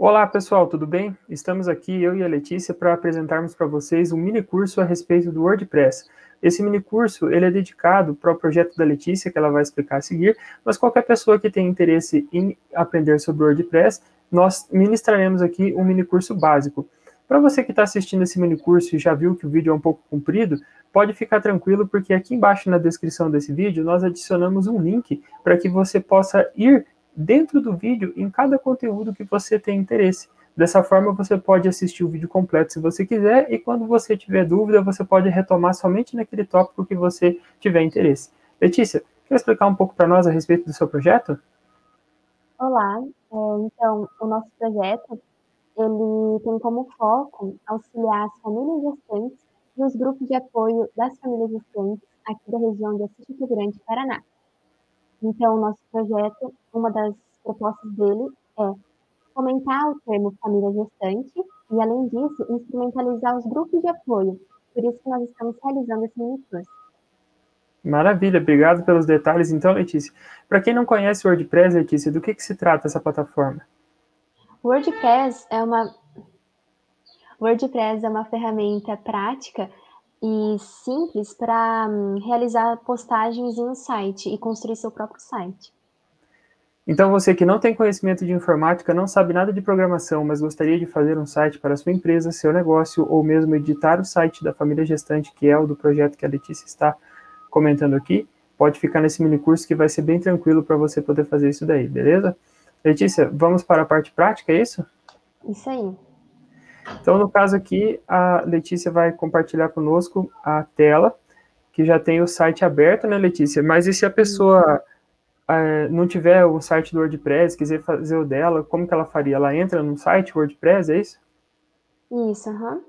Olá pessoal, tudo bem? Estamos aqui, eu e a Letícia, para apresentarmos para vocês um mini curso a respeito do WordPress. Esse mini curso ele é dedicado para o projeto da Letícia, que ela vai explicar a seguir, mas qualquer pessoa que tenha interesse em aprender sobre WordPress, nós ministraremos aqui um mini curso básico. Para você que está assistindo esse mini curso e já viu que o vídeo é um pouco comprido, pode ficar tranquilo, porque aqui embaixo na descrição desse vídeo nós adicionamos um link para que você possa ir dentro do vídeo em cada conteúdo que você tem interesse. Dessa forma, você pode assistir o vídeo completo se você quiser, e quando você tiver dúvida, você pode retomar somente naquele tópico que você tiver interesse. Letícia, quer explicar um pouco para nós a respeito do seu projeto? Olá, é, então, o nosso projeto, ele tem como foco auxiliar as famílias gestantes e os grupos de apoio das famílias gestantes aqui da região de Assis Grande, Paraná. Então, o nosso projeto, uma das propostas dele é fomentar o termo família gestante e, além disso, instrumentalizar os grupos de apoio. Por isso que nós estamos realizando esse mini curso. Maravilha, obrigado pelos detalhes. Então, Letícia, para quem não conhece o WordPress, Letícia, do que, que se trata essa plataforma? O WordPress é uma WordPress é uma ferramenta prática e simples para um, realizar postagens em um site e construir seu próprio site. Então, você que não tem conhecimento de informática, não sabe nada de programação, mas gostaria de fazer um site para sua empresa, seu negócio, ou mesmo editar o site da família gestante, que é o do projeto que a Letícia está comentando aqui, pode ficar nesse mini curso que vai ser bem tranquilo para você poder fazer isso daí, beleza? Letícia, vamos para a parte prática, é isso? Isso aí. Então, no caso aqui, a Letícia vai compartilhar conosco a tela, que já tem o site aberto, né, Letícia? Mas e se a pessoa é, não tiver o site do WordPress, quiser fazer o dela, como que ela faria? Ela entra no site WordPress, é isso? Isso, aham. Uhum.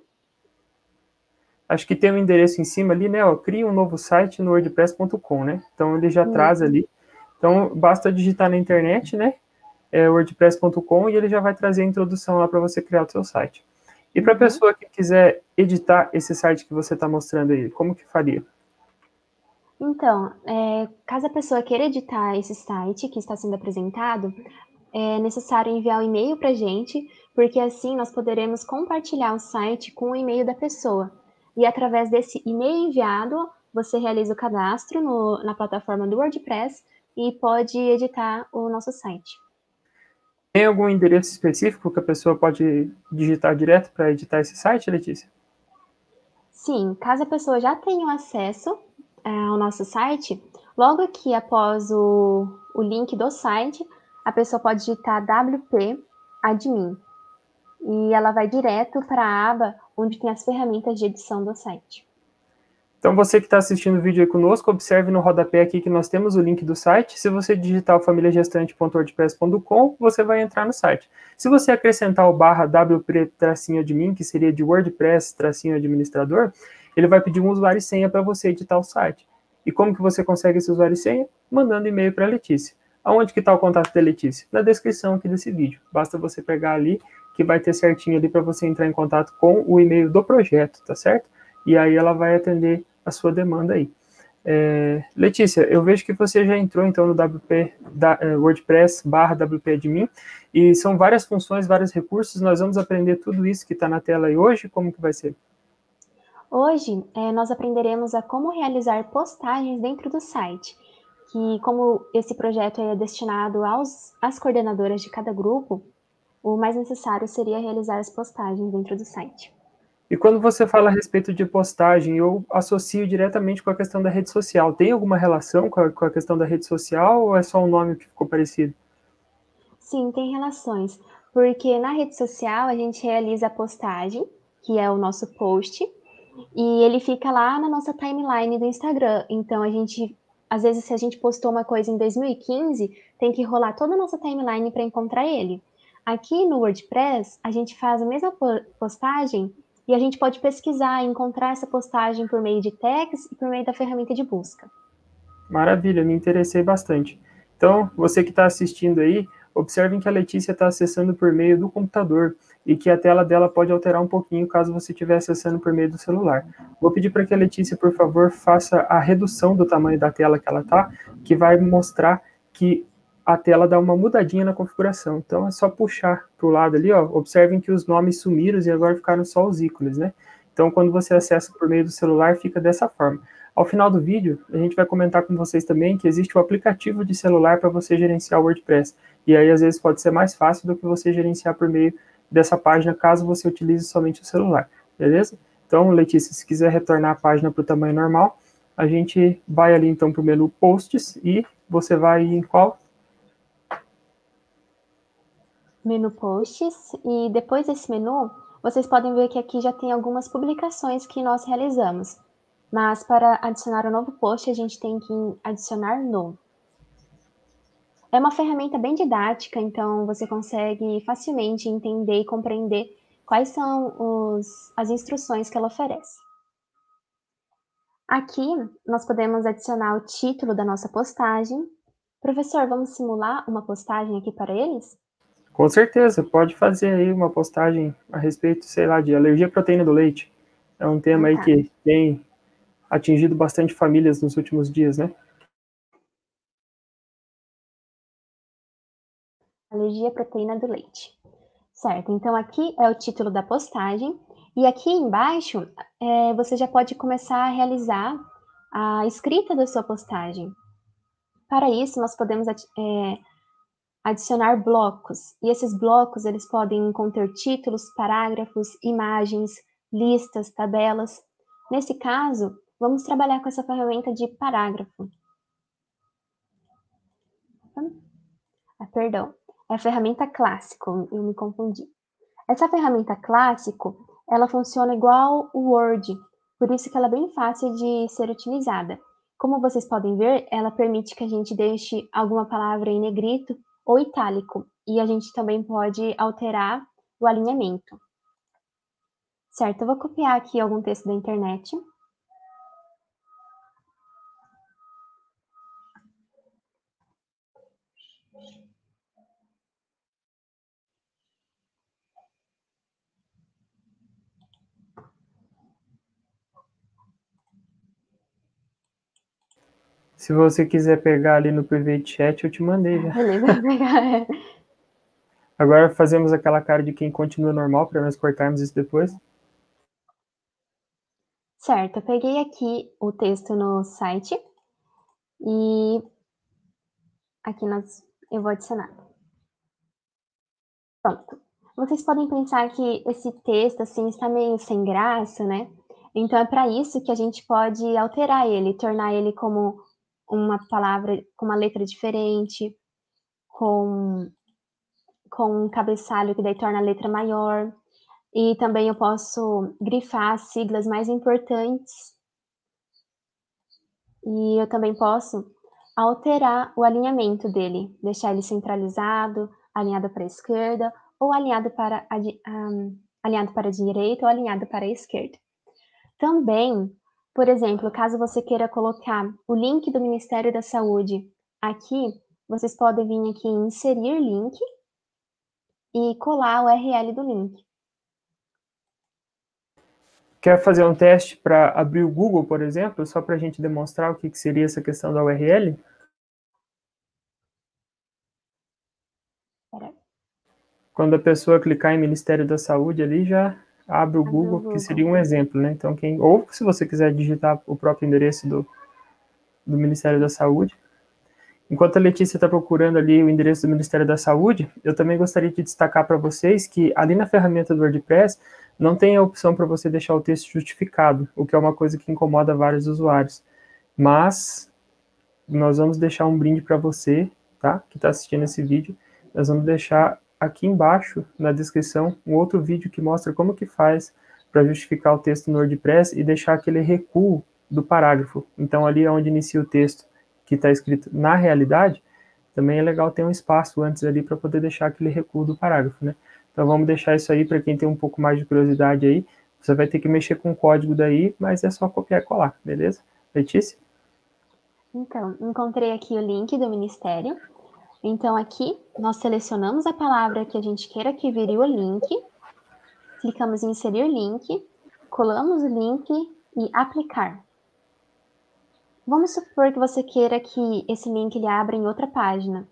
Acho que tem um endereço em cima ali, né? Ó, cria um novo site no wordpress.com, né? Então ele já uhum. traz ali. Então basta digitar na internet, né? É, wordpress.com e ele já vai trazer a introdução lá para você criar o seu site. E para a uhum. pessoa que quiser editar esse site que você está mostrando aí, como que faria? Então, é, caso a pessoa queira editar esse site que está sendo apresentado, é necessário enviar o um e-mail para a gente, porque assim nós poderemos compartilhar o site com o e-mail da pessoa. E através desse e-mail enviado, você realiza o cadastro no, na plataforma do WordPress e pode editar o nosso site. Tem algum endereço específico que a pessoa pode digitar direto para editar esse site, Letícia? Sim, caso a pessoa já tenha acesso é, ao nosso site, logo aqui após o, o link do site, a pessoa pode digitar WP Admin e ela vai direto para a aba onde tem as ferramentas de edição do site. Então, você que está assistindo o vídeo aí conosco, observe no rodapé aqui que nós temos o link do site. Se você digitar o familiagestante.wordpress.com, você vai entrar no site. Se você acrescentar o barra wp-admin, que seria de WordPress-administrador, ele vai pedir um usuário e senha para você editar o site. E como que você consegue esse usuário e senha? Mandando e-mail para a Letícia. Aonde que está o contato da Letícia? Na descrição aqui desse vídeo. Basta você pegar ali, que vai ter certinho ali para você entrar em contato com o e-mail do projeto, tá certo? E aí ela vai atender a sua demanda aí. É, Letícia, eu vejo que você já entrou então no WP da, é, WordPress barra WP admin e são várias funções, vários recursos. Nós vamos aprender tudo isso que está na tela aí hoje. Como que vai ser? Hoje é, nós aprenderemos a como realizar postagens dentro do site. Que como esse projeto é destinado aos, às coordenadoras de cada grupo, o mais necessário seria realizar as postagens dentro do site. E quando você fala a respeito de postagem, eu associo diretamente com a questão da rede social. Tem alguma relação com a, com a questão da rede social ou é só um nome que ficou parecido? Sim, tem relações. Porque na rede social a gente realiza a postagem, que é o nosso post, e ele fica lá na nossa timeline do Instagram. Então a gente, às vezes, se a gente postou uma coisa em 2015, tem que rolar toda a nossa timeline para encontrar ele. Aqui no WordPress, a gente faz a mesma postagem e a gente pode pesquisar e encontrar essa postagem por meio de tags e por meio da ferramenta de busca. Maravilha, me interessei bastante. Então, você que está assistindo aí, observem que a Letícia está acessando por meio do computador e que a tela dela pode alterar um pouquinho caso você estiver acessando por meio do celular. Vou pedir para que a Letícia, por favor, faça a redução do tamanho da tela que ela está, que vai mostrar que a tela dá uma mudadinha na configuração. Então é só puxar para o lado ali, ó. Observem que os nomes sumiram e agora ficaram só os ícones, né? Então quando você acessa por meio do celular, fica dessa forma. Ao final do vídeo, a gente vai comentar com vocês também que existe o aplicativo de celular para você gerenciar o WordPress. E aí, às vezes, pode ser mais fácil do que você gerenciar por meio dessa página, caso você utilize somente o celular, beleza? Então, Letícia, se quiser retornar a página para o tamanho normal, a gente vai ali então para o menu Posts e você vai em qual? Menu Posts e depois desse menu, vocês podem ver que aqui já tem algumas publicações que nós realizamos. Mas para adicionar um novo post, a gente tem que adicionar no. É uma ferramenta bem didática, então você consegue facilmente entender e compreender quais são os, as instruções que ela oferece. Aqui, nós podemos adicionar o título da nossa postagem. Professor, vamos simular uma postagem aqui para eles? Com certeza, pode fazer aí uma postagem a respeito, sei lá, de alergia à proteína do leite. É um tema aí que tem atingido bastante famílias nos últimos dias, né? Alergia à proteína do leite. Certo, então aqui é o título da postagem, e aqui embaixo é, você já pode começar a realizar a escrita da sua postagem. Para isso, nós podemos é, adicionar blocos, e esses blocos eles podem conter títulos, parágrafos, imagens, listas, tabelas. Nesse caso, vamos trabalhar com essa ferramenta de parágrafo. Ah, perdão, é a ferramenta clássico, eu me confundi. Essa ferramenta clássico, ela funciona igual o Word, por isso que ela é bem fácil de ser utilizada. Como vocês podem ver, ela permite que a gente deixe alguma palavra em negrito ou itálico, e a gente também pode alterar o alinhamento. Certo, eu vou copiar aqui algum texto da internet. Se você quiser pegar ali no private chat, eu te mandei já. Beleza, pegar. É. Agora fazemos aquela cara de quem continua normal para nós cortarmos isso depois. Certo, eu peguei aqui o texto no site e aqui nós, eu vou adicionar. Pronto. Vocês podem pensar que esse texto assim está meio sem graça, né? Então é para isso que a gente pode alterar ele, tornar ele como uma palavra com uma letra diferente, com, com um cabeçalho que daí torna a letra maior. E também eu posso grifar as siglas mais importantes. E eu também posso alterar o alinhamento dele, deixar ele centralizado, alinhado para a esquerda, ou alinhado para a, um, alinhado para a direita ou alinhado para a esquerda. Também por exemplo, caso você queira colocar o link do Ministério da Saúde aqui, vocês podem vir aqui em inserir link e colar o URL do link. Quer fazer um teste para abrir o Google, por exemplo, só para a gente demonstrar o que, que seria essa questão da URL? Quando a pessoa clicar em Ministério da Saúde ali, já abre o Google, Google, que seria um exemplo, né? Então, quem, ou se você quiser digitar o próprio endereço do, do Ministério da Saúde. Enquanto a Letícia está procurando ali o endereço do Ministério da Saúde, eu também gostaria de destacar para vocês que ali na ferramenta do WordPress não tem a opção para você deixar o texto justificado, o que é uma coisa que incomoda vários usuários. Mas nós vamos deixar um brinde para você, tá? Que está assistindo esse vídeo. Nós vamos deixar aqui embaixo na descrição um outro vídeo que mostra como que faz para justificar o texto no WordPress e deixar aquele recuo do parágrafo. Então ali é onde inicia o texto que está escrito na realidade, também é legal ter um espaço antes ali para poder deixar aquele recuo do parágrafo, né? Então vamos deixar isso aí para quem tem um pouco mais de curiosidade aí. Você vai ter que mexer com o código daí, mas é só copiar e colar, beleza? Letícia? Então, encontrei aqui o link do Ministério então, aqui, nós selecionamos a palavra que a gente queira que vire o link, clicamos em inserir link, colamos o link e aplicar. Vamos supor que você queira que esse link ele abra em outra página.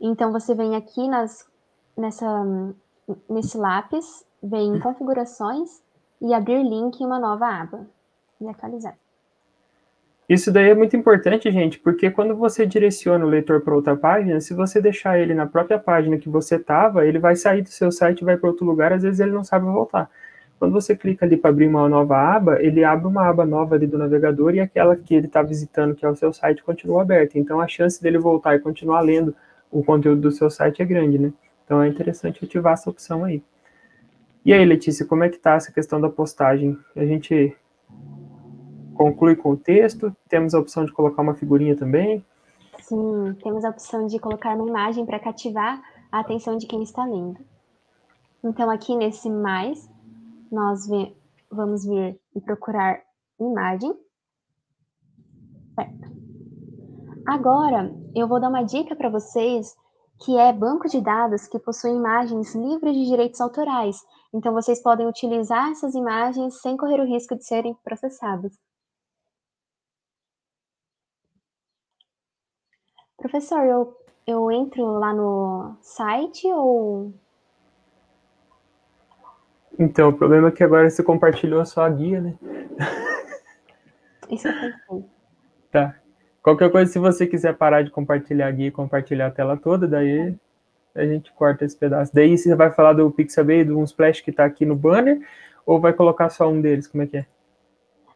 Então, você vem aqui nas, nessa, nesse lápis, vem em configurações e abrir link em uma nova aba e atualizar. Isso daí é muito importante, gente, porque quando você direciona o leitor para outra página, se você deixar ele na própria página que você estava, ele vai sair do seu site e vai para outro lugar, às vezes ele não sabe voltar. Quando você clica ali para abrir uma nova aba, ele abre uma aba nova ali do navegador e aquela que ele está visitando, que é o seu site, continua aberta. Então a chance dele voltar e continuar lendo o conteúdo do seu site é grande, né? Então é interessante ativar essa opção aí. E aí, Letícia, como é que está essa questão da postagem? A gente conclui com o texto, temos a opção de colocar uma figurinha também. Sim, temos a opção de colocar uma imagem para cativar a atenção de quem está lendo. Então, aqui nesse mais, nós vamos vir e procurar imagem. Certo. Agora, eu vou dar uma dica para vocês que é banco de dados que possui imagens livres de direitos autorais. Então, vocês podem utilizar essas imagens sem correr o risco de serem processadas. Professor, eu, eu entro lá no site ou. Então, o problema é que agora você compartilhou só a guia, né? Isso é perfeito. Tá. Qualquer coisa, se você quiser parar de compartilhar a guia e compartilhar a tela toda, daí a gente corta esse pedaço. Daí você vai falar do Pixabay, do Unsplash que tá aqui no banner, ou vai colocar só um deles? Como é que é?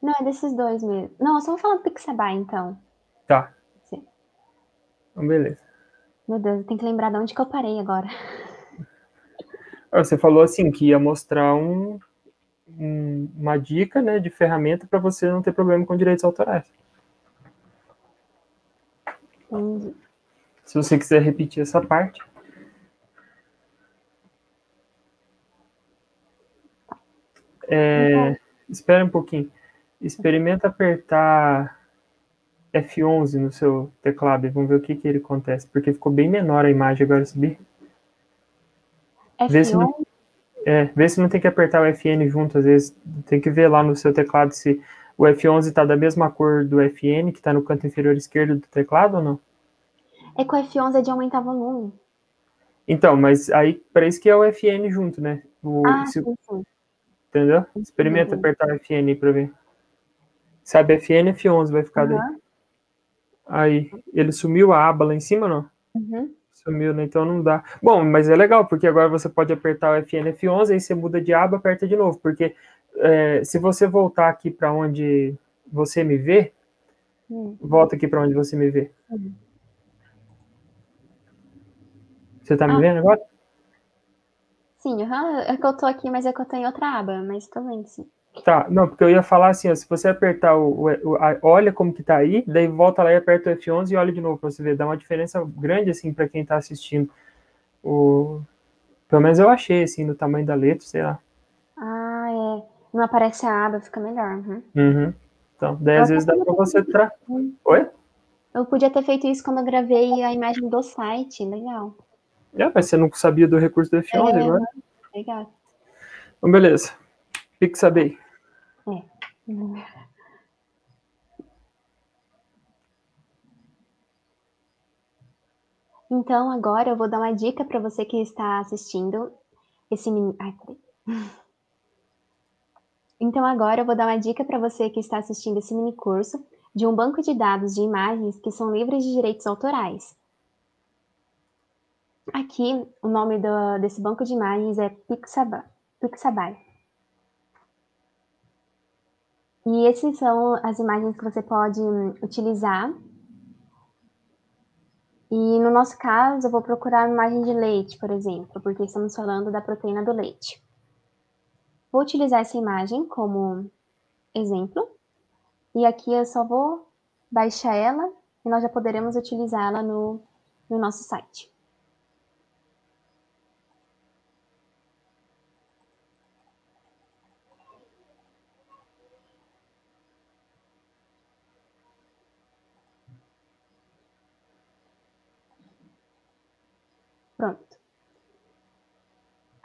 Não, é desses dois mesmo. Não, só vou falar do Pixabay, então. Tá. Então, beleza. Meu Deus, eu tenho que lembrar de onde que eu parei agora. Ah, você falou assim que ia mostrar um, um, uma dica né, de ferramenta para você não ter problema com direitos autorais. Entendi. Se você quiser repetir essa parte. É, espera um pouquinho. Experimenta apertar F11 no seu teclado e vamos ver o que, que ele acontece, porque ficou bem menor a imagem agora, subir. F11? Vê se, não, é, vê se não tem que apertar o FN junto, às vezes tem que ver lá no seu teclado se o F11 está da mesma cor do FN, que está no canto inferior esquerdo do teclado ou não? É que o F11 é de aumentar volume. Então, mas aí para isso que é o FN junto, né? O, ah, se, sim, sim. Entendeu? Experimenta uhum. apertar o FN para ver. Sabe, FN F11 vai ficar uhum. daí. Aí, ele sumiu a aba lá em cima, não? Uhum. Sumiu, né? Então não dá. Bom, mas é legal, porque agora você pode apertar o FN F11, aí você muda de aba, aperta de novo. Porque é, se você voltar aqui para onde você me vê, uhum. volta aqui para onde você me vê. Uhum. Você tá me ah. vendo agora? Sim, uhum. é que eu tô aqui, mas é que eu tô em outra aba, mas tô vendo sim. Tá, não, porque eu ia falar assim, ó, se você apertar o, o a, olha como que tá aí, daí volta lá e aperta o F11 e olha de novo pra você ver, dá uma diferença grande, assim, para quem tá assistindo. O... Pelo menos eu achei, assim, no tamanho da letra, sei lá. Ah, é. Não aparece a aba, fica melhor. Uhum. uhum. Então, daí às vezes dá pra você... Tra... Oi? Eu podia ter feito isso quando eu gravei a imagem do site, legal. É, mas você não sabia do recurso do F11 é, agora? Legal. Então, beleza. Pixabay. É. Então, agora eu vou dar uma dica para você que está assistindo esse mini... Ai, Então, agora eu vou dar uma dica para você que está assistindo esse mini curso de um banco de dados de imagens que são livres de direitos autorais. Aqui, o nome do, desse banco de imagens é Pixabay. Pixabay. E essas são as imagens que você pode utilizar. E no nosso caso, eu vou procurar imagem de leite, por exemplo, porque estamos falando da proteína do leite. Vou utilizar essa imagem como exemplo. E aqui eu só vou baixar ela e nós já poderemos utilizá-la no, no nosso site.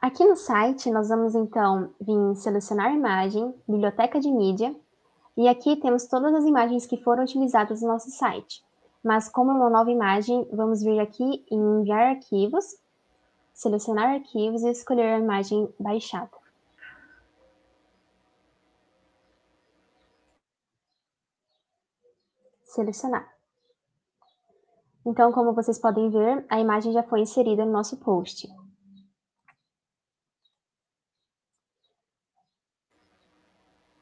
Aqui no site, nós vamos então vir selecionar imagem, biblioteca de mídia, e aqui temos todas as imagens que foram utilizadas no nosso site. Mas como é uma nova imagem, vamos vir aqui em enviar arquivos, selecionar arquivos e escolher a imagem baixada. Selecionar. Então, como vocês podem ver, a imagem já foi inserida no nosso post.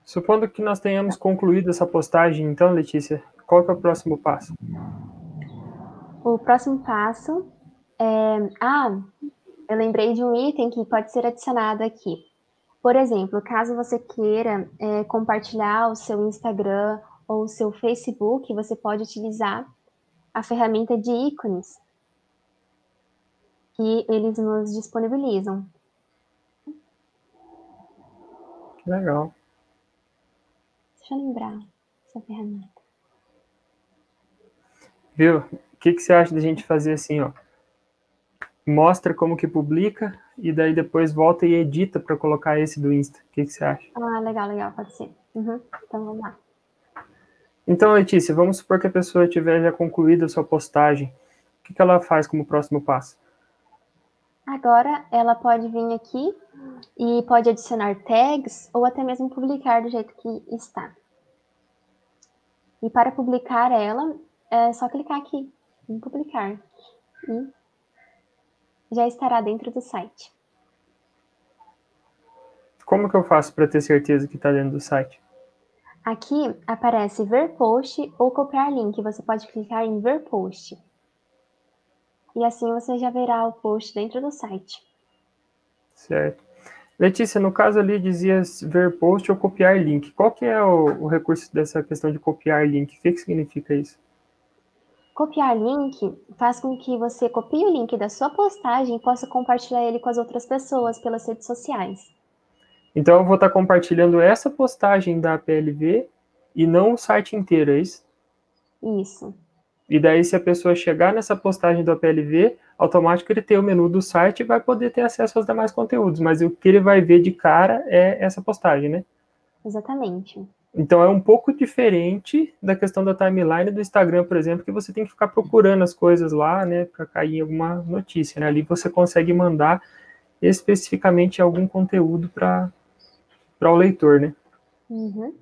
Supondo que nós tenhamos concluído essa postagem, então, Letícia, qual é o próximo passo? O próximo passo é... Ah, eu lembrei de um item que pode ser adicionado aqui. Por exemplo, caso você queira é, compartilhar o seu Instagram ou o seu Facebook, você pode utilizar a ferramenta de ícones que eles nos disponibilizam. Legal. Deixa eu lembrar essa ferramenta. Viu? O que, que você acha da gente fazer assim, ó? Mostra como que publica e daí depois volta e edita para colocar esse do Insta. O que, que você acha? Ah, legal, legal, pode ser. Uhum. Então vamos lá. Então, Letícia, vamos supor que a pessoa tiver já concluído a sua postagem. O que, que ela faz como próximo passo? Agora, ela pode vir aqui e pode adicionar tags ou até mesmo publicar do jeito que está. E para publicar ela, é só clicar aqui em publicar e já estará dentro do site. Como que eu faço para ter certeza que está dentro do site? Aqui aparece ver post ou copiar link. Você pode clicar em ver post. E assim você já verá o post dentro do site. Certo. Letícia, no caso ali dizia ver post ou copiar link. Qual que é o, o recurso dessa questão de copiar link? O que, que significa isso? Copiar link faz com que você copie o link da sua postagem e possa compartilhar ele com as outras pessoas pelas redes sociais. Então eu vou estar compartilhando essa postagem da PLV e não o site inteiro, é isso? Isso. E daí, se a pessoa chegar nessa postagem do PLV, automático ele tem o menu do site e vai poder ter acesso aos demais conteúdos. Mas o que ele vai ver de cara é essa postagem, né? Exatamente. Então é um pouco diferente da questão da timeline do Instagram, por exemplo, que você tem que ficar procurando as coisas lá, né, para cair alguma notícia. Né? Ali você consegue mandar especificamente algum conteúdo para para o leitor, né? Uhum.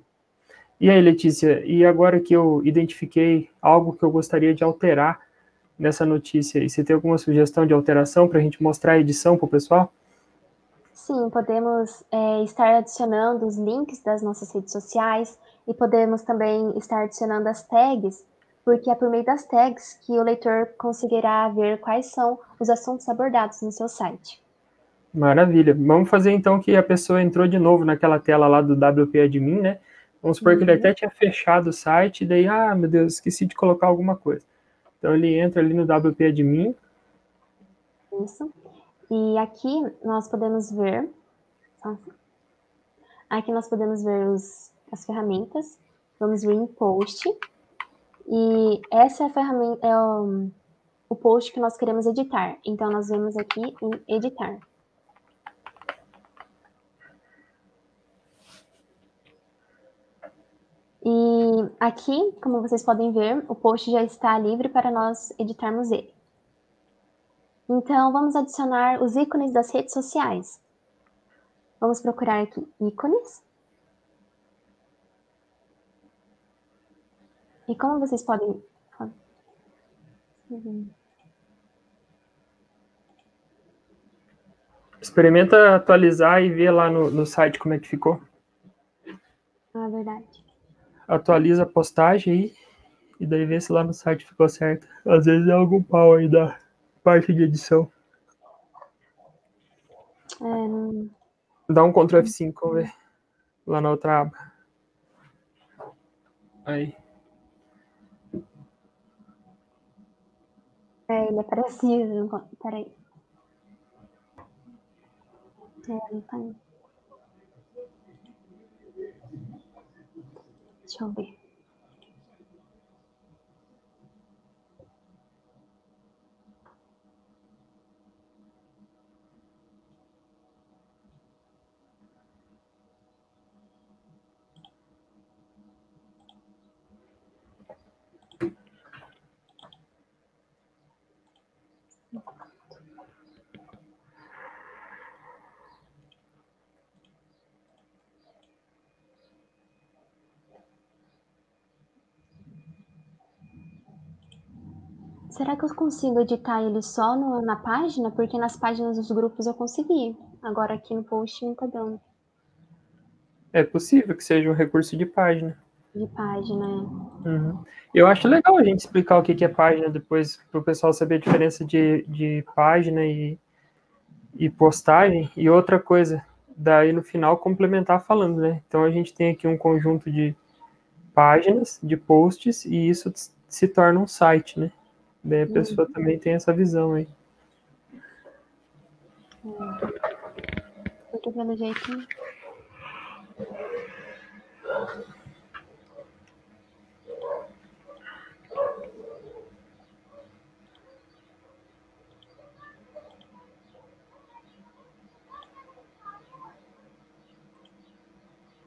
E aí, Letícia, e agora que eu identifiquei algo que eu gostaria de alterar nessa notícia, e você tem alguma sugestão de alteração para a gente mostrar a edição para o pessoal? Sim, podemos é, estar adicionando os links das nossas redes sociais e podemos também estar adicionando as tags, porque é por meio das tags que o leitor conseguirá ver quais são os assuntos abordados no seu site. Maravilha. Vamos fazer então que a pessoa entrou de novo naquela tela lá do WP Admin, né? Vamos supor uhum. que ele uhum. até tinha fechado o site, e daí, ah, meu Deus, esqueci de colocar alguma coisa. Então ele entra ali no WP Admin. Isso. E aqui nós podemos ver. Aqui nós podemos ver os, as ferramentas. Vamos vir em post. E essa é a ferramenta, é o, o post que nós queremos editar. Então nós vemos aqui em editar. E aqui, como vocês podem ver, o post já está livre para nós editarmos ele. Então, vamos adicionar os ícones das redes sociais. Vamos procurar aqui ícones. E como vocês podem... Experimenta atualizar e ver lá no, no site como é que ficou. Ah, verdade atualiza a postagem aí, e daí vê se lá no site ficou certo. Às vezes é algum pau aí da parte de edição. É... Dá um Ctrl F5, vamos ver. Lá na outra aba. Aí. É, ele é parecido. Peraí. É, não tá indo. Deixa Será que eu consigo editar ele só no, na página? Porque nas páginas dos grupos eu consegui. Agora aqui no post não tá dando. É possível que seja um recurso de página. De página, é. Uhum. Eu acho legal a gente explicar o que é página depois, para o pessoal saber a diferença de, de página e, e postagem. E outra coisa, daí no final complementar falando, né? Então a gente tem aqui um conjunto de páginas, de posts, e isso se torna um site, né? Daí a pessoa uhum. também tem essa visão aí. Eu tô vendo jeitinho.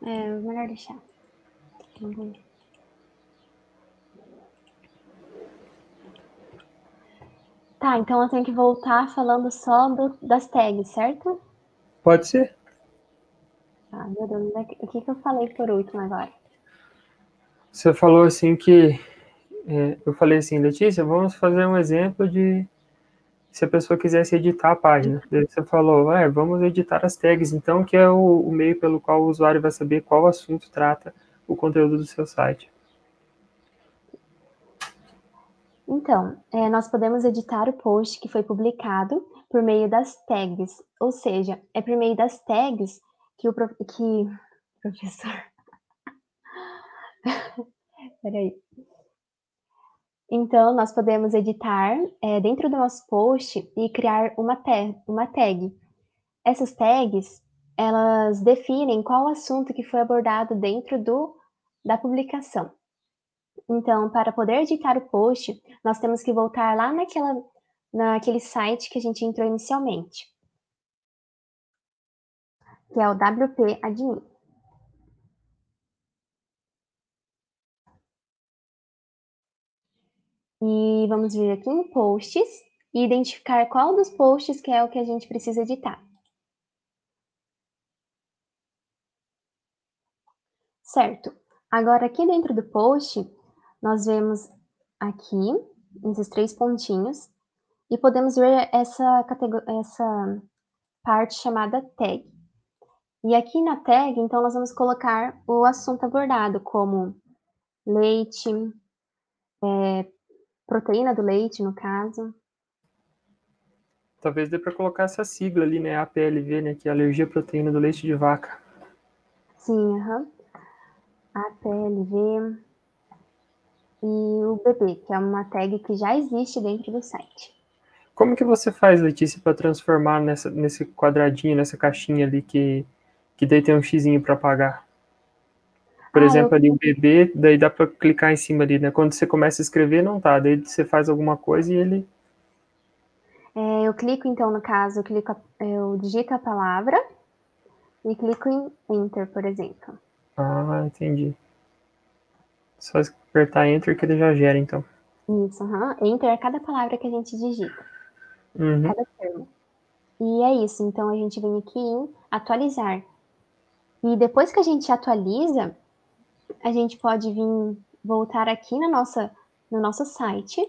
É, melhor deixar. Tá, então eu tenho que voltar falando só do, das tags, certo? Pode ser. Ah, meu Deus, o que, que eu falei por último agora? Você falou assim que. É, eu falei assim, Letícia, vamos fazer um exemplo de se a pessoa quisesse editar a página. Daí você falou, é, vamos editar as tags, então, que é o, o meio pelo qual o usuário vai saber qual assunto trata o conteúdo do seu site. Então, é, nós podemos editar o post que foi publicado por meio das tags, ou seja, é por meio das tags que o que professor. Peraí. Então, nós podemos editar é, dentro do nosso post e criar uma, tag, uma tag. Essas tags, elas definem qual assunto que foi abordado dentro do, da publicação. Então, para poder editar o post, nós temos que voltar lá naquela, naquele site que a gente entrou inicialmente, que é o WP Admin. E vamos vir aqui em posts e identificar qual dos posts que é o que a gente precisa editar. Certo. Agora, aqui dentro do post, nós vemos aqui, esses três pontinhos, e podemos ver essa, essa parte chamada tag. E aqui na tag, então, nós vamos colocar o assunto abordado, como leite, é, proteína do leite, no caso. Talvez dê para colocar essa sigla ali, né? APLV, né? Que é alergia à proteína do leite de vaca. Sim, aham. Uhum. APLV e o bebê, que é uma tag que já existe dentro do site. Como que você faz, Letícia, para transformar nessa, nesse quadradinho, nessa caixinha ali que, que daí tem um xizinho para apagar? Por ah, exemplo, eu... ali o bebê, daí dá para clicar em cima ali, né? Quando você começa a escrever, não tá. Daí você faz alguma coisa e ele. É, eu clico, então, no caso, eu, clico, eu digito a palavra e clico em Enter, por exemplo. Ah, entendi. Só apertar Enter que ele já gera, então. Isso, uhum. Enter é cada palavra que a gente digita. Uhum. Cada termo. E é isso. Então, a gente vem aqui em atualizar. E depois que a gente atualiza, a gente pode vir voltar aqui na nossa, no nosso site.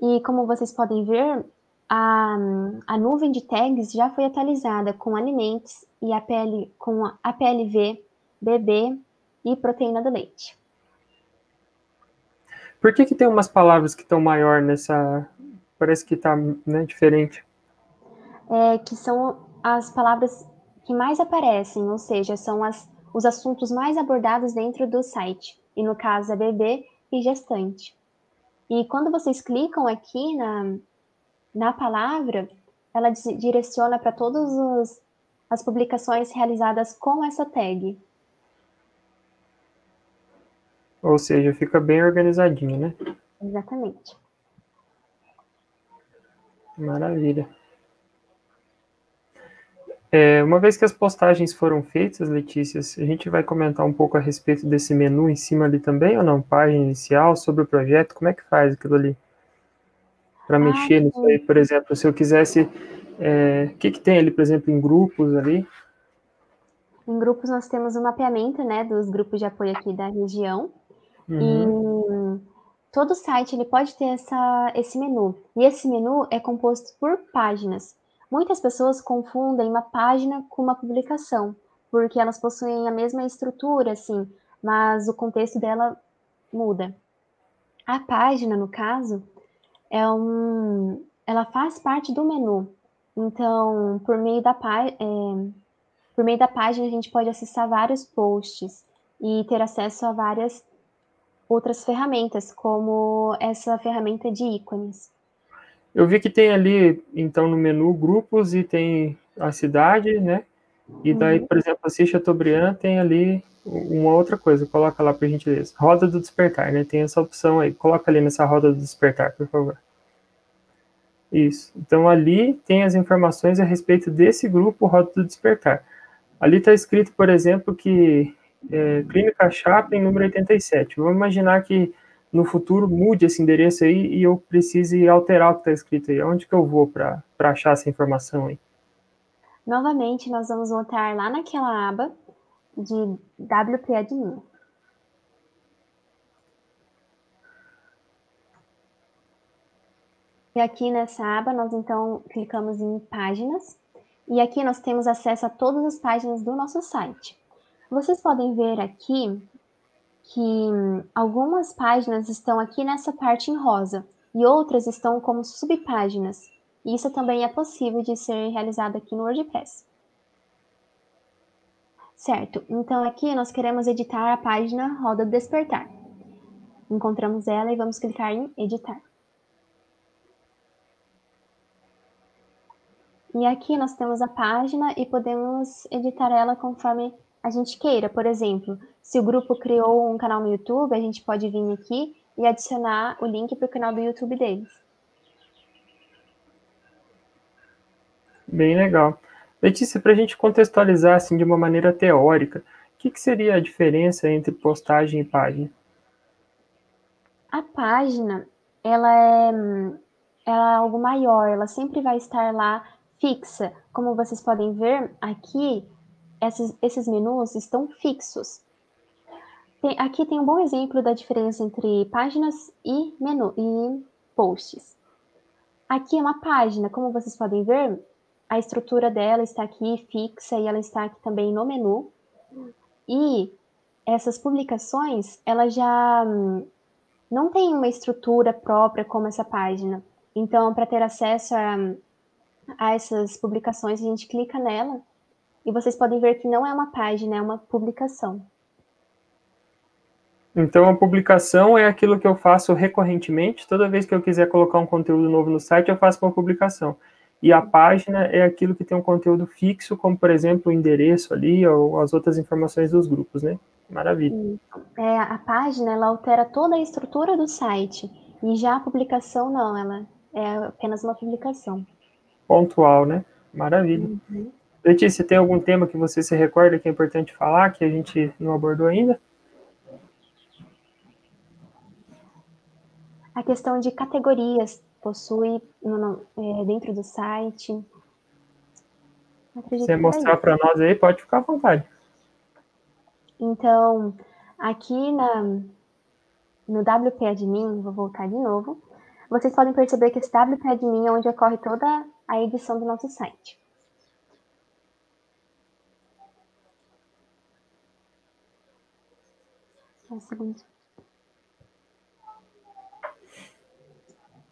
E como vocês podem ver, a, a nuvem de tags já foi atualizada com alimentos e APL, com APLV, BB e proteína do leite. Por que, que tem umas palavras que estão maior nessa. Parece que está né, diferente. É, que são as palavras que mais aparecem, ou seja, são as, os assuntos mais abordados dentro do site. E no caso é bebê e gestante. E quando vocês clicam aqui na, na palavra, ela direciona para todas as publicações realizadas com essa tag. Ou seja, fica bem organizadinho, né? Exatamente. Maravilha. É, uma vez que as postagens foram feitas, Letícia, a gente vai comentar um pouco a respeito desse menu em cima ali também, ou não? Página inicial, sobre o projeto, como é que faz aquilo ali? Para ah, mexer sim. nisso aí, por exemplo, se eu quisesse. É, o que, que tem ali, por exemplo, em grupos ali? Em grupos nós temos o um mapeamento né, dos grupos de apoio aqui da região. Uhum. todo site ele pode ter essa, esse menu. E esse menu é composto por páginas. Muitas pessoas confundem uma página com uma publicação, porque elas possuem a mesma estrutura, assim, mas o contexto dela muda. A página, no caso, é um, ela faz parte do menu. Então, por meio da, é, por meio da página, a gente pode acessar vários posts e ter acesso a várias outras ferramentas, como essa ferramenta de ícones. Eu vi que tem ali, então, no menu grupos e tem a cidade, né? E daí, uhum. por exemplo, a Chateaubriand tem ali uma outra coisa, coloca lá por gentileza. Roda do despertar, né? Tem essa opção aí. Coloca ali nessa roda do despertar, por favor. Isso. Então ali tem as informações a respeito desse grupo Roda do Despertar. Ali está escrito, por exemplo, que é, Clínica Chaplin, número 87. Vamos imaginar que no futuro mude esse endereço aí e eu precise alterar o que está escrito aí. Onde que eu vou para achar essa informação aí? Novamente, nós vamos voltar lá naquela aba de WP Admin. E aqui nessa aba, nós então clicamos em páginas. E aqui nós temos acesso a todas as páginas do nosso site. Vocês podem ver aqui que algumas páginas estão aqui nessa parte em rosa e outras estão como subpáginas. Isso também é possível de ser realizado aqui no WordPress. Certo, então aqui nós queremos editar a página Roda Despertar. Encontramos ela e vamos clicar em Editar. E aqui nós temos a página e podemos editar ela conforme a gente queira. Por exemplo, se o grupo criou um canal no YouTube, a gente pode vir aqui e adicionar o link para o canal do YouTube deles. Bem legal. Letícia, para a gente contextualizar assim de uma maneira teórica, o que, que seria a diferença entre postagem e página? A página, ela é, ela é algo maior, ela sempre vai estar lá fixa. Como vocês podem ver aqui, esses, esses menus estão fixos. Tem, aqui tem um bom exemplo da diferença entre páginas e menu e posts. Aqui é uma página, como vocês podem ver, a estrutura dela está aqui fixa e ela está aqui também no menu. E essas publicações, ela já hum, não tem uma estrutura própria como essa página. Então, para ter acesso a a essas publicações, a gente clica nela e vocês podem ver que não é uma página, é uma publicação. Então, a publicação é aquilo que eu faço recorrentemente. Toda vez que eu quiser colocar um conteúdo novo no site, eu faço uma publicação. E a página é aquilo que tem um conteúdo fixo, como, por exemplo, o endereço ali ou as outras informações dos grupos, né? Maravilha. É, a página, ela altera toda a estrutura do site. E já a publicação, não, ela é apenas uma publicação pontual, né? Maravilha. Uhum. Letícia, tem algum tema que você se recorda que é importante falar, que a gente não abordou ainda? A questão de categorias possui no, no, é, dentro do site. Acredito você mostrar para nós aí, pode ficar à vontade. Então, aqui na, no WP Admin, vou voltar de novo, vocês podem perceber que esse WP Admin é onde ocorre toda a edição do nosso site. Um segundo.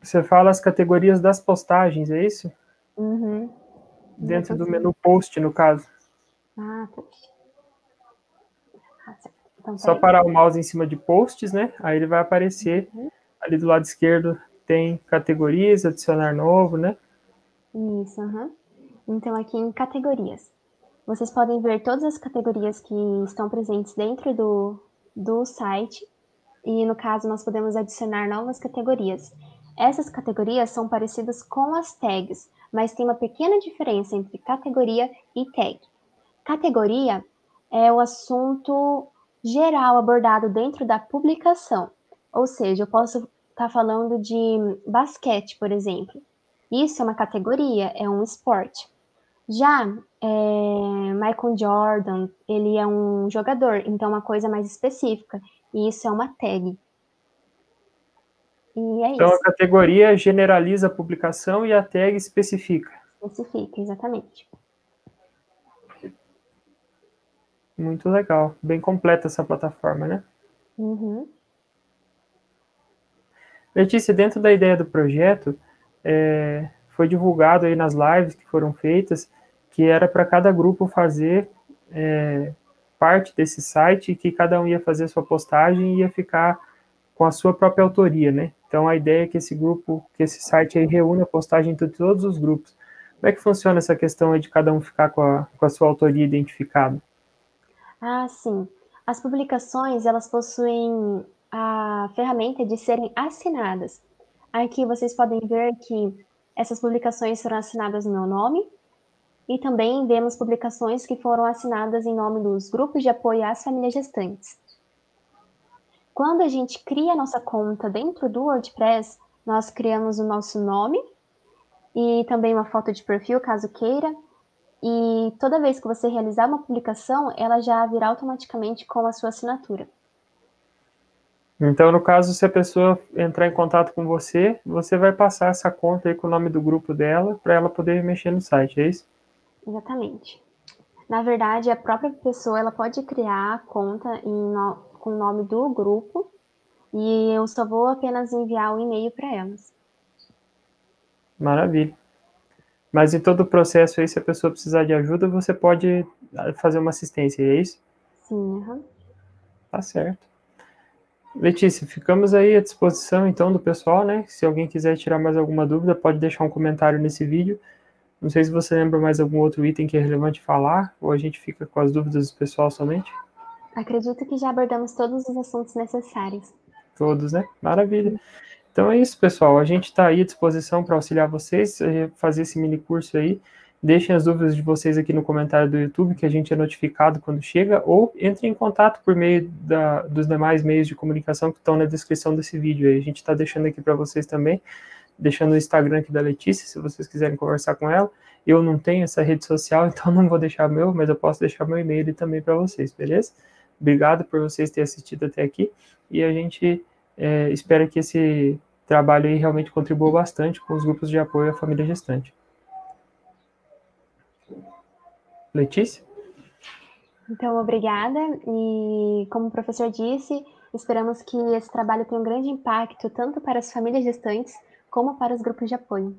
Você fala as categorias das postagens, é isso? Uhum. Dentro do menu post, no caso. Ah, post. Ah, então, Só parar o mouse em cima de posts, né? Aí ele vai aparecer uhum. ali do lado esquerdo tem categorias, adicionar novo, né? Isso, uhum. Então, aqui em categorias. Vocês podem ver todas as categorias que estão presentes dentro do, do site. E, no caso, nós podemos adicionar novas categorias. Essas categorias são parecidas com as tags, mas tem uma pequena diferença entre categoria e tag. Categoria é o assunto geral abordado dentro da publicação. Ou seja, eu posso estar tá falando de basquete, por exemplo. Isso é uma categoria, é um esporte. Já é, Michael Jordan, ele é um jogador, então é uma coisa mais específica. E isso é uma tag. E é então, isso. a categoria generaliza a publicação e a tag especifica. Especifica, exatamente. Muito legal. Bem completa essa plataforma, né? Uhum. Letícia, dentro da ideia do projeto, é, foi divulgado aí nas lives que foram feitas que era para cada grupo fazer é, parte desse site e que cada um ia fazer sua postagem e ia ficar com a sua própria autoria, né? Então a ideia é que esse grupo, que esse site aí reúna a postagem de todos os grupos. Como é que funciona essa questão aí de cada um ficar com a, com a sua autoria identificada? Ah, sim. As publicações, elas possuem a ferramenta de serem assinadas. Aqui vocês podem ver que essas publicações foram assinadas no meu nome, e também vemos publicações que foram assinadas em nome dos grupos de apoio às famílias gestantes. Quando a gente cria a nossa conta dentro do WordPress, nós criamos o nosso nome e também uma foto de perfil, caso queira. E toda vez que você realizar uma publicação, ela já virá automaticamente com a sua assinatura. Então, no caso, se a pessoa entrar em contato com você, você vai passar essa conta aí com o nome do grupo dela para ela poder mexer no site, é isso? Exatamente. Na verdade, a própria pessoa ela pode criar a conta no, com o nome do grupo e eu só vou apenas enviar o e-mail para elas. Maravilha. Mas em todo o processo aí, se a pessoa precisar de ajuda, você pode fazer uma assistência, é isso? Sim, uhum. Tá certo. Letícia, ficamos aí à disposição então do pessoal, né? Se alguém quiser tirar mais alguma dúvida, pode deixar um comentário nesse vídeo. Não sei se você lembra mais algum outro item que é relevante falar, ou a gente fica com as dúvidas do pessoal somente? Acredito que já abordamos todos os assuntos necessários. Todos, né? Maravilha. Então é isso, pessoal. A gente está aí à disposição para auxiliar vocês, a fazer esse mini curso aí. Deixem as dúvidas de vocês aqui no comentário do YouTube, que a gente é notificado quando chega, ou entre em contato por meio da, dos demais meios de comunicação que estão na descrição desse vídeo aí. A gente está deixando aqui para vocês também deixando o Instagram aqui da Letícia, se vocês quiserem conversar com ela. Eu não tenho essa rede social, então não vou deixar meu, mas eu posso deixar meu e-mail também para vocês, beleza? Obrigado por vocês terem assistido até aqui e a gente é, espera que esse trabalho aí realmente contribua bastante com os grupos de apoio à família gestante. Letícia? Então, obrigada. E como o professor disse, esperamos que esse trabalho tenha um grande impacto tanto para as famílias gestantes como para os grupos de apoio.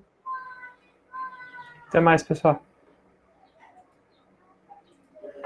Até mais, pessoal.